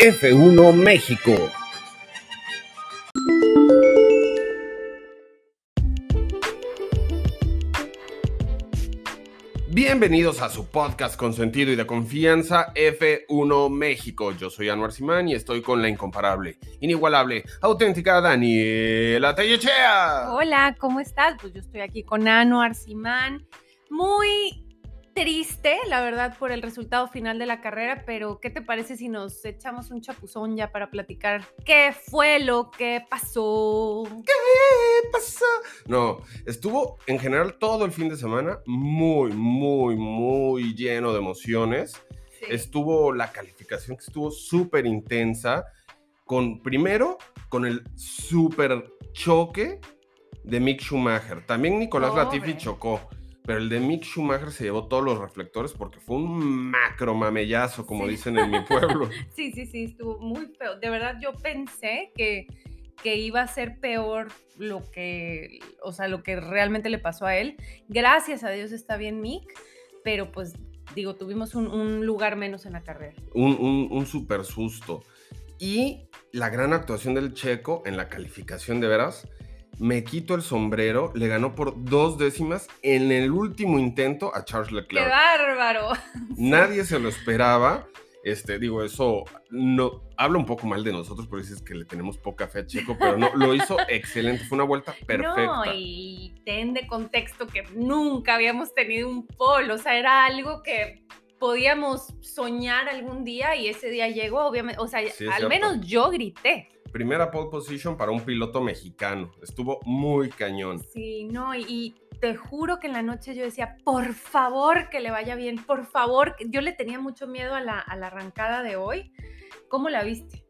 F1 México. Bienvenidos a su podcast con sentido y de confianza F1 México. Yo soy Anuar Simán y estoy con la incomparable, inigualable, auténtica Daniela Tellechea. Hola, ¿cómo estás? Pues yo estoy aquí con Anuar Simán. Muy triste, la verdad, por el resultado final de la carrera, pero ¿qué te parece si nos echamos un chapuzón ya para platicar qué fue lo que pasó? ¿Qué pasó? No, estuvo en general todo el fin de semana muy, muy, muy lleno de emociones. Sí. Estuvo la calificación que estuvo súper intensa, con primero, con el súper choque de Mick Schumacher. También Nicolás Pobre. Latifi chocó. Pero el de Mick Schumacher se llevó todos los reflectores porque fue un macro mamellazo, como Sí. dicen en mi pueblo. Sí, sí, sí, estuvo muy feo. De verdad, yo pensé que, que iba a ser peor lo que, o sea, lo que realmente le pasó a él. Gracias a Dios está bien Mick, pero pues digo, tuvimos un, un lugar menos en la carrera. un, un, un super susto. Y la gran actuación del checo en la calificación de veras, me quito el sombrero, le ganó por dos décimas en el último intento a Charles ¡Qué Leclerc. bárbaro! Nadie se lo esperaba. Este, digo, eso no habla un poco mal de nosotros, porque dices que le tenemos poca fe a Checo, pero no, lo hizo excelente, fue una vuelta perfecta. No, y ten de contexto que nunca habíamos tenido un pole, o sea, era algo que podíamos soñar algún día y ese día llegó, obviamente, o sea, Sí, al cierto. menos yo grité. Primera pole position para un piloto mexicano, estuvo muy cañón. Sí, no, y, te juro que en la noche yo decía, por favor que le vaya bien, por favor, yo le tenía mucho miedo a la, a la arrancada de hoy. ¿Cómo la viste?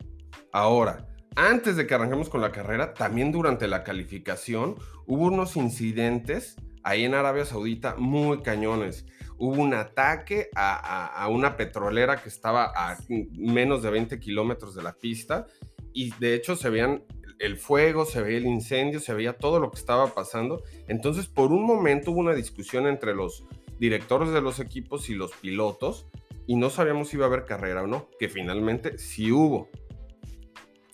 Ahora, antes de que arranquemos con la carrera, también durante la calificación hubo unos incidentes ahí en Arabia Saudita muy cañones. Hubo un ataque a, a- a una petrolera que estaba a menos de 20 kilómetros de la pista y de hecho se veían el fuego, se veía el incendio, se veía todo lo que estaba pasando. Entonces, por un momento hubo una discusión entre los directores de los equipos y los pilotos y no sabíamos si iba a haber carrera o no, que finalmente sí hubo.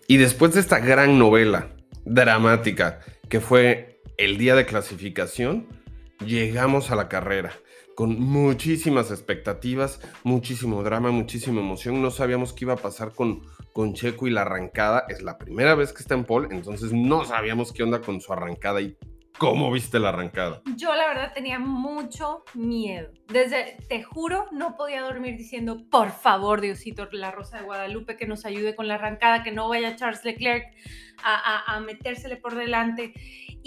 Y después de esta gran novela dramática que fue el día de clasificación, llegamos a la carrera con muchísimas expectativas, muchísimo drama, muchísima emoción. No sabíamos qué iba a pasar con, con Checo y la arrancada. Es la primera vez que está en pole, entonces no sabíamos qué onda con su arrancada y cómo viste la arrancada. Yo la verdad tenía mucho miedo. Desde, te juro, no podía dormir diciendo, por favor, Diosito, la Rosa de Guadalupe, que nos ayude con la arrancada, que no vaya Charles Leclerc a, a- a metérsele por delante.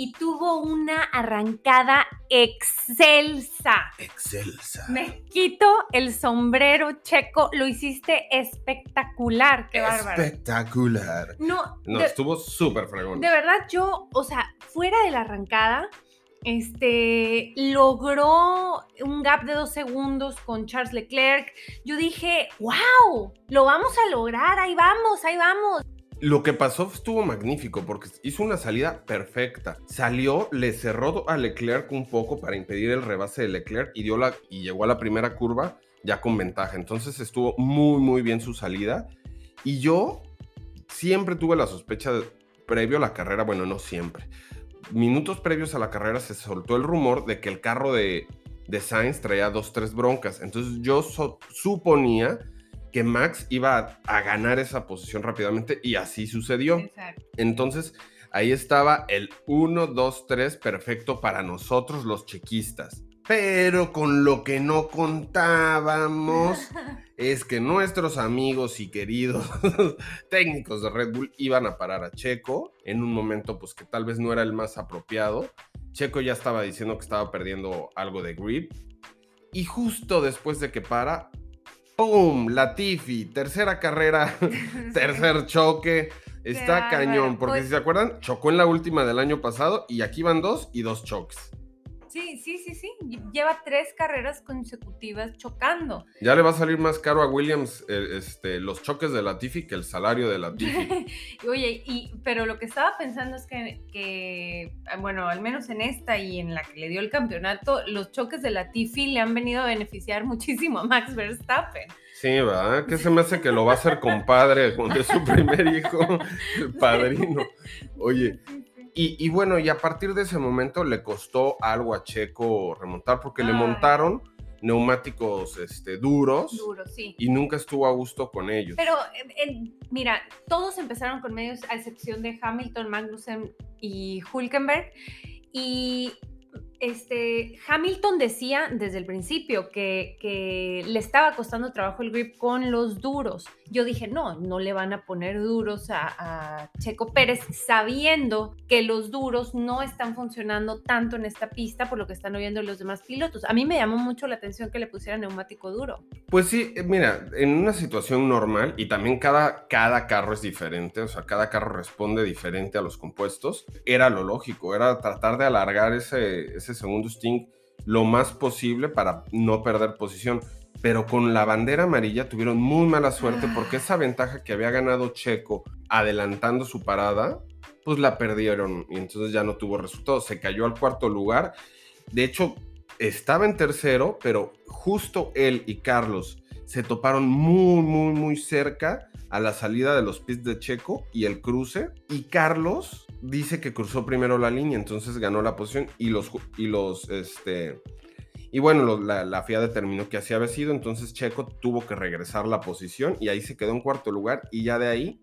Y tuvo una arrancada excelsa. Excelsa. Me quito el sombrero checo, lo hiciste espectacular, qué bárbaro. Espectacular. No, No, de- estuvo súper fregón. de verdad, yo, o sea, fuera de la arrancada, este, logró un gap de dos segundos con Charles Leclerc. Yo dije, wow, lo vamos a lograr, ahí vamos, ahí vamos. Lo que pasó estuvo magnífico porque hizo una salida perfecta. Salió, le cerró a Leclerc un poco para impedir el rebase de Leclerc y, dio la, y llegó a la primera curva ya con ventaja. Entonces estuvo muy, muy bien su salida. Y yo siempre tuve la sospecha, previo a la carrera, bueno, no siempre. Minutos previos a la carrera se soltó el rumor de que el carro de, de Sainz traía dos, tres broncas. Entonces yo suponía que Max iba a, a ganar esa posición rápidamente y así sucedió. Exacto. Entonces ahí estaba el 1, 2, 3 perfecto para nosotros los chequistas. Pero con lo que no contábamos es que nuestros amigos y queridos técnicos de Red Bull iban a parar a Checo en un momento pues que tal vez no era el más apropiado. Checo ya estaba diciendo que estaba perdiendo algo de grip. Y justo después de que para, ¡pum! Latifi, tercera carrera, tercer choque. Está Qué cañón, bárbaro. porque Pues- si se acuerdan, chocó en la última del año pasado y aquí van dos y dos choques. Sí, sí, sí, sí. Lleva tres carreras consecutivas chocando. Ya le va a salir más caro a Williams eh, este, los choques de Latifi que el salario de Latifi. Oye, y, pero lo que estaba pensando es que, que, bueno, al menos en esta y en la que le dio el campeonato, los choques de Latifi le han venido a beneficiar muchísimo a Max Verstappen. Sí, ¿verdad? ¿Qué se me hace que lo va a hacer compadre cuando es su primer hijo, padrino? Oye, y, bueno, y a partir de ese momento le costó algo a Checo remontar porque le montaron neumáticos este, duros. Duros, sí. Y nunca estuvo a gusto con ellos. Pero, mira, todos empezaron con medios, a excepción de Hamilton, Magnussen y Hulkenberg. Y este, Hamilton decía desde el principio que, le estaba costando trabajo el grip con los duros. Yo dije, no, no le van a poner duros a, Checo Pérez sabiendo que los duros no están funcionando tanto en esta pista por lo que están oyendo los demás pilotos. A mí me llamó mucho la atención que le pusieran neumático duro. Pues sí, eh, mira, en una situación normal y también cada, cada carro es diferente, o sea, cada carro responde diferente a los compuestos, era lo lógico, era tratar de alargar ese, ese segundo Sting lo más posible para no perder posición. Pero con la bandera amarilla tuvieron muy mala suerte ah. porque esa ventaja que había ganado Checo adelantando su parada, pues la perdieron y entonces ya no tuvo resultado. Se cayó al cuarto lugar. De hecho, estaba en tercero, pero justo él y Carlos se toparon muy, muy, muy cerca a la salida de los pits de Checo y el cruce. Y Carlos dice que cruzó primero la línea, entonces ganó la posición y los, y los, este, y bueno, la, la, FIA determinó que así había sido, entonces Checo tuvo que regresar la posición y ahí se quedó en cuarto lugar y ya de ahí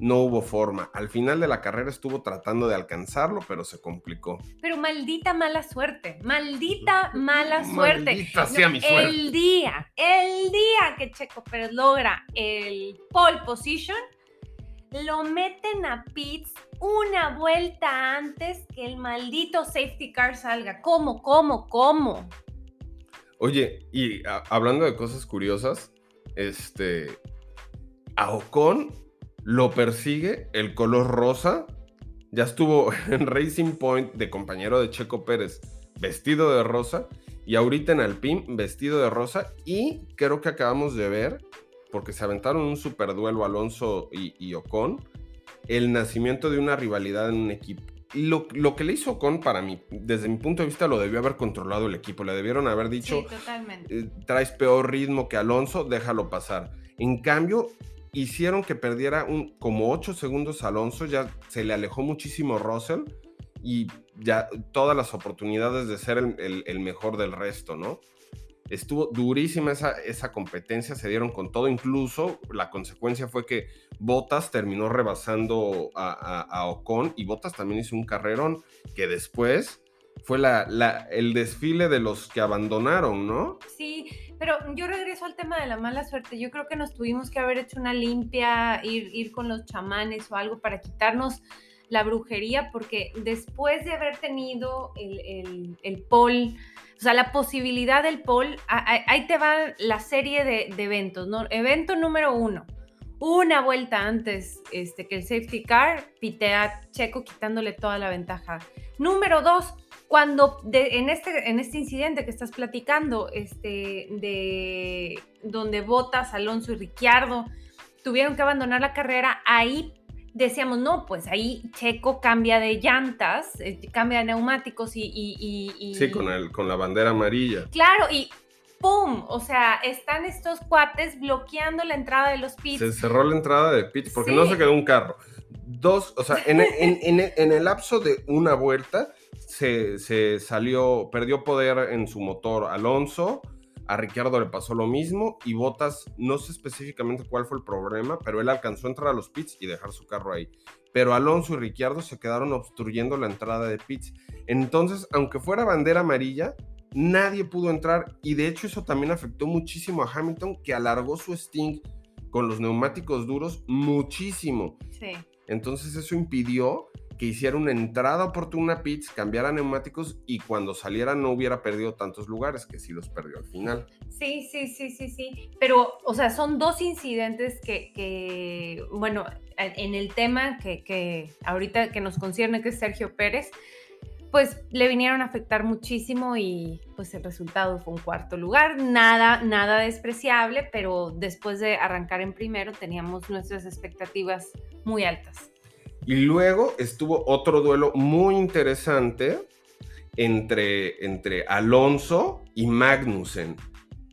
no hubo forma. Al final de la carrera estuvo tratando de alcanzarlo, pero se complicó. Pero maldita mala suerte, maldita mala suerte. Maldita sea mi suerte. El día, el día que Checo Pérez logra el pole position, lo meten a pits una vuelta antes que el maldito safety car salga. ¿Cómo, cómo, cómo? Oye, y hablando de cosas curiosas, este, a Ocon lo persigue el color rosa. Ya estuvo en Racing Point de compañero de Checo Pérez vestido de rosa y ahorita en Alpine vestido de rosa y creo que acabamos de ver, porque se aventaron un super duelo Alonso y, Ocon, el nacimiento de una rivalidad en un equipo. Lo, lo, que le hizo Ocon para mí, desde mi punto de vista, lo debió haber controlado el equipo. Le debieron haber dicho, eh, traes peor ritmo que Alonso, déjalo pasar. En cambio, hicieron que perdiera un, como 8 segundos Alonso, ya se le alejó muchísimo Russell y ya todas las oportunidades de ser el, mejor del resto, ¿no? Estuvo durísima esa, esa, competencia, se dieron con todo, incluso la consecuencia fue que Bottas terminó rebasando a, a, Ocon y Bottas también hizo un carrerón que después fue la, la, el desfile de los que abandonaron, ¿no? Sí, pero yo regreso al tema de la mala suerte. Yo creo que nos tuvimos que haber hecho una limpia, ir, ir con los chamanes o algo para quitarnos la brujería, porque después de haber tenido el, el, el o sea, la posibilidad del pol, ahí te va la serie de, de, eventos, ¿no? Evento número uno, una vuelta antes este, que el safety car pitea Checo quitándole toda la ventaja. Número dos, cuando en, este, en este incidente que estás platicando, este, de donde Botas, Alonso y Ricciardo tuvieron que abandonar la carrera, ahí decíamos, no, pues ahí Checo cambia de llantas, eh, cambia de neumáticos y... sí, con, el, con la bandera amarilla. Claro, y ¡pum! O sea, están estos cuates bloqueando la entrada de los pits. Se cerró la entrada de pits porque no se quedó un carro. Dos, o sea, en, en el lapso de una vuelta se, salió, perdió poder en su motor Alonso, a Ricciardo le pasó lo mismo y Bottas, no sé específicamente cuál fue el problema, pero él alcanzó a entrar a los pits y dejar su carro ahí. Pero Alonso y Ricciardo se quedaron obstruyendo la entrada de pits. Entonces, aunque fuera bandera amarilla, nadie pudo entrar y de hecho eso también afectó muchísimo a Hamilton que alargó su sting con los neumáticos duros muchísimo. Sí. Entonces eso impidió que hiciera una entrada oportuna a pits, cambiara neumáticos y cuando saliera no hubiera perdido tantos lugares, que sí los perdió al final. Sí, sí, sí, sí, sí. Pero, o sea, son dos incidentes que, bueno, en el tema que, que ahorita que nos concierne, que es Sergio Pérez, pues le vinieron a afectar muchísimo y pues el resultado fue un cuarto lugar, nada, nada despreciable, pero después de arrancar en primero teníamos nuestras expectativas muy altas. Y luego estuvo otro duelo muy interesante entre, entre Alonso y Magnussen.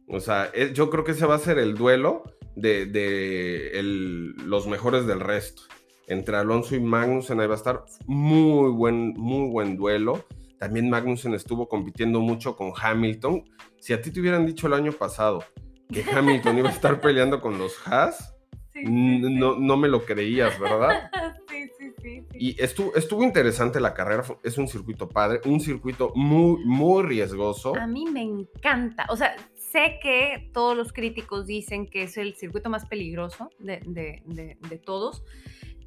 O sea, yo creo que ese va a ser el duelo de, los mejores del resto. Entre Alonso y Magnussen ahí va a estar muy buen, muy buen duelo. También Magnussen estuvo compitiendo mucho con Hamilton. Si a ti te hubieran dicho el año pasado que Hamilton iba a estar peleando con los Haas, no, no me lo creías, ¿verdad? Y estuvo, estuvo interesante la carrera, es un circuito padre, un circuito muy, muy riesgoso. A mí me encanta, o sea, sé que todos los críticos dicen que es el circuito más peligroso de, de todos,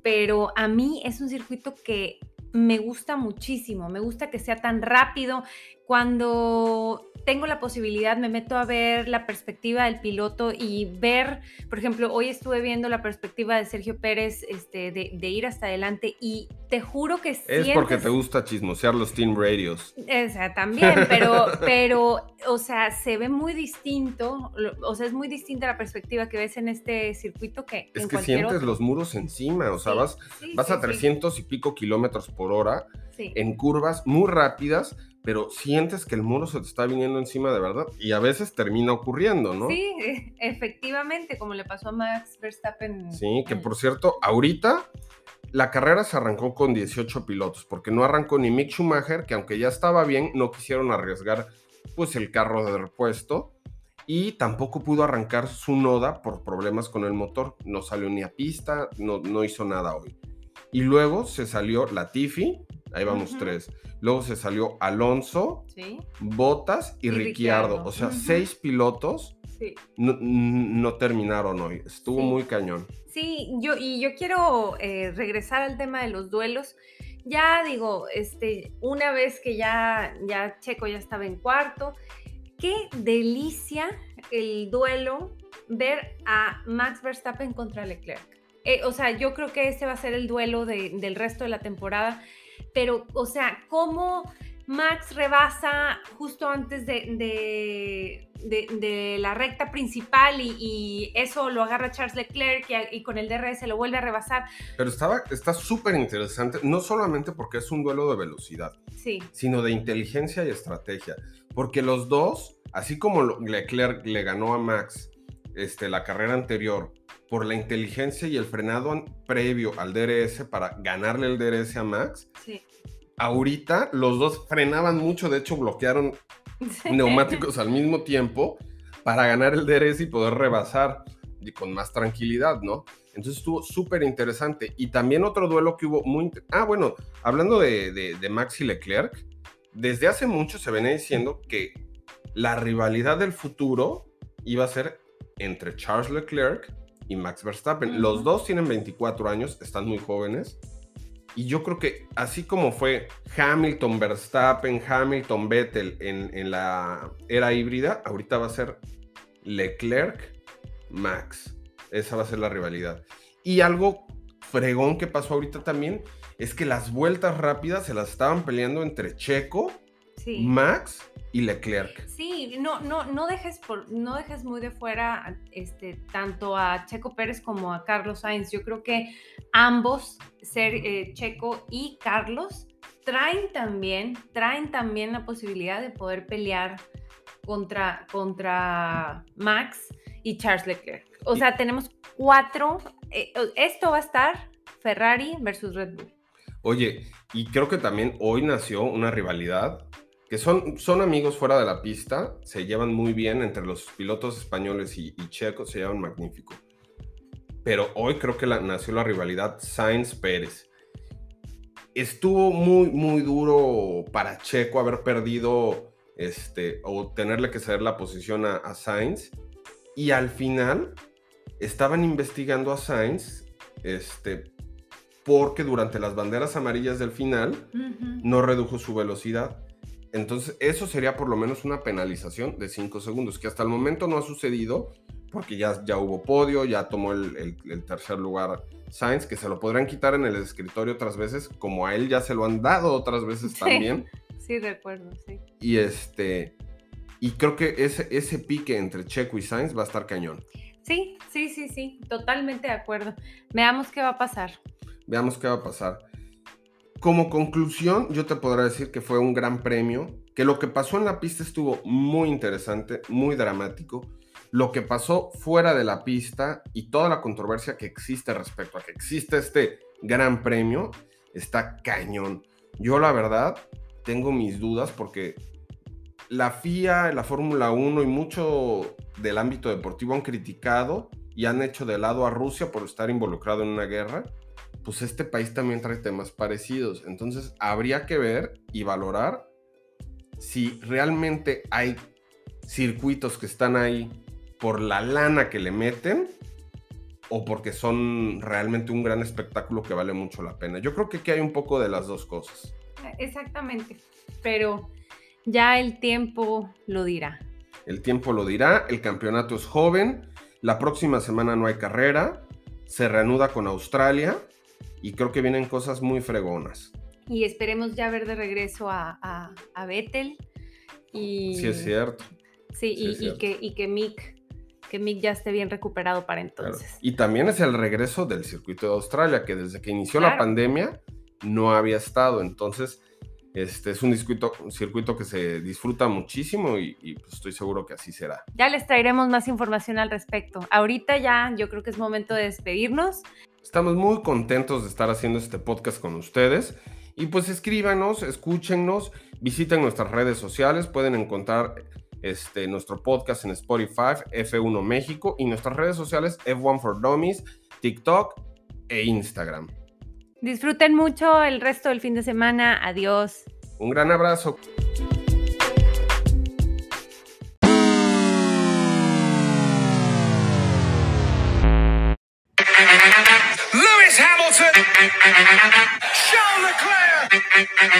pero a mí es un circuito que me gusta muchísimo, me gusta que sea tan rápido. Cuando tengo la posibilidad, me meto a ver la perspectiva del piloto y ver, por ejemplo, hoy estuve viendo la perspectiva de Sergio Pérez este, de, ir hasta adelante y te juro que Es porque te gusta chismosear los team radios. O sea, también, pero, pero, o sea, se ve muy distinto, o sea, es muy distinta la perspectiva que ves en este circuito que Es que sientes los muros encima, o sea, vas, vas a 300 y pico kilómetros por hora en curvas muy rápidas pero sientes que el muro se te está viniendo encima de verdad y a veces termina ocurriendo, ¿no? Sí, efectivamente, como le pasó a Max Verstappen. Sí, que por cierto, ahorita la carrera se arrancó con 18 pilotos, porque no arrancó ni Mick Schumacher, que aunque ya estaba bien, no quisieron arriesgar pues el carro de repuesto y tampoco pudo arrancar su noda por problemas con el motor, no salió ni a pista, no, no hizo nada hoy. Y luego se salió la Tiffy, ahí vamos tres. Luego se salió Alonso, Botas y, Ricciardo. O sea, seis pilotos no, terminaron hoy. Estuvo muy cañón. Sí, yo, y yo quiero eh, regresar al tema de los duelos. Ya digo, este, una vez que ya, ya Checo ya estaba en cuarto, qué delicia el duelo ver a Max Verstappen contra Leclerc. Eh, o sea, yo creo que este va a ser el duelo del resto de la temporada. Pero, o sea, ¿cómo Max rebasa justo antes de, de, la recta principal y, eso lo agarra Charles Leclerc y, con el DRS lo vuelve a rebasar? Pero estaba, está súper interesante, no solamente porque es un duelo de velocidad, sí. sino de inteligencia y estrategia. Porque los dos, así como Leclerc le ganó a Max este, la carrera anterior por la inteligencia y el frenado previo al DRS para ganarle el DRS a Max. Sí. Ahorita los dos frenaban mucho, de hecho bloquearon neumáticos al mismo tiempo para ganar el DRS y poder rebasar y con más tranquilidad, ¿no? Entonces estuvo súper interesante. Y también otro duelo que hubo muy... Ah, bueno, hablando de, de, de Max y Leclerc, desde hace mucho se venía diciendo que la rivalidad del futuro iba a ser entre Charles Leclerc y Max Verstappen. Los dos tienen 24 años, están muy jóvenes. Y yo creo que así como fue Hamilton, Verstappen, Hamilton, Vettel en, la era híbrida, ahorita va a ser Leclerc, Max. Esa va a ser la rivalidad. Y algo fregón que pasó ahorita también es que las vueltas rápidas se las estaban peleando entre Checo, Max y Leclerc. Sí, no, no, no dejes por, no dejes muy de fuera este, tanto a Checo Pérez como a Carlos Sainz. Yo creo que ambos, ser eh, Checo y Carlos, traen también, traen también la posibilidad de poder pelear contra, contra Max y Charles Leclerc. O sea, tenemos cuatro. Eh, esto va a estar Ferrari versus Red Bull. Oye, y creo que también hoy nació una rivalidad que son, son amigos fuera de la pista, se llevan muy bien entre los pilotos españoles y, checos, se llevan magnífico. Pero hoy creo que la, nació la rivalidad Sainz-Pérez. Estuvo muy, muy duro para Checo haber perdido este, o tenerle que ceder la posición a, Sainz. Y al final estaban investigando a Sainz este, porque durante las banderas amarillas del final no redujo su velocidad. Entonces, eso sería por lo menos una penalización de 5 segundos, que hasta el momento no ha sucedido, porque ya, ya hubo podio, ya tomó el, tercer lugar Sainz, que se lo podrán quitar en el escritorio otras veces, como a él ya se lo han dado otras veces también. Sí, recuerdo, sí. Y este, y creo que ese, ese pique entre Checo y Sainz va a estar cañón. Sí, sí, sí, sí, totalmente de acuerdo. Veamos qué va a pasar. Veamos qué va a pasar. Como conclusión, yo te podré decir que fue un gran premio, que lo que pasó en la pista estuvo muy interesante, muy dramático lo que pasó fuera de la pista y toda la controversia que existe respecto a que existe este gran premio está cañón. Yo la verdad tengo mis dudas porque la FIA, la Fórmula 1 y mucho del ámbito deportivo han criticado y han hecho de lado a Rusia por estar involucrado en una guerra. Pues este país también trae temas parecidos. Entonces habría que ver y valorar si realmente hay circuitos que están ahí por la lana que le meten o porque son realmente un gran espectáculo que vale mucho la pena. Yo creo que aquí hay un poco de las dos cosas. Exactamente, pero ya el tiempo lo dirá. El tiempo lo dirá, el campeonato es joven, la próxima semana no hay carrera, se reanuda con Australia y creo que vienen cosas muy fregonas. Y esperemos ya ver de regreso a, a, a Vettel. Y... Sí, es cierto. Sí, y, que, y que Mick que Mick ya esté bien recuperado para entonces. Y también es el regreso del circuito de Australia, que desde que inició la pandemia no había estado. Entonces, este es un circuito, un circuito que se disfruta muchísimo y, pues, estoy seguro que así será. Ya les traeremos más información al respecto. Ahorita ya yo creo que es momento de despedirnos. Estamos muy contentos de estar haciendo este podcast con ustedes. Y pues escríbanos, escúchenos, visiten nuestras redes sociales, pueden encontrar este, nuestro podcast en Spotify, F1 México y nuestras redes sociales F1 for Dummies, TikTok e Instagram. Disfruten mucho el resto del fin de semana. Adiós. Un gran abrazo.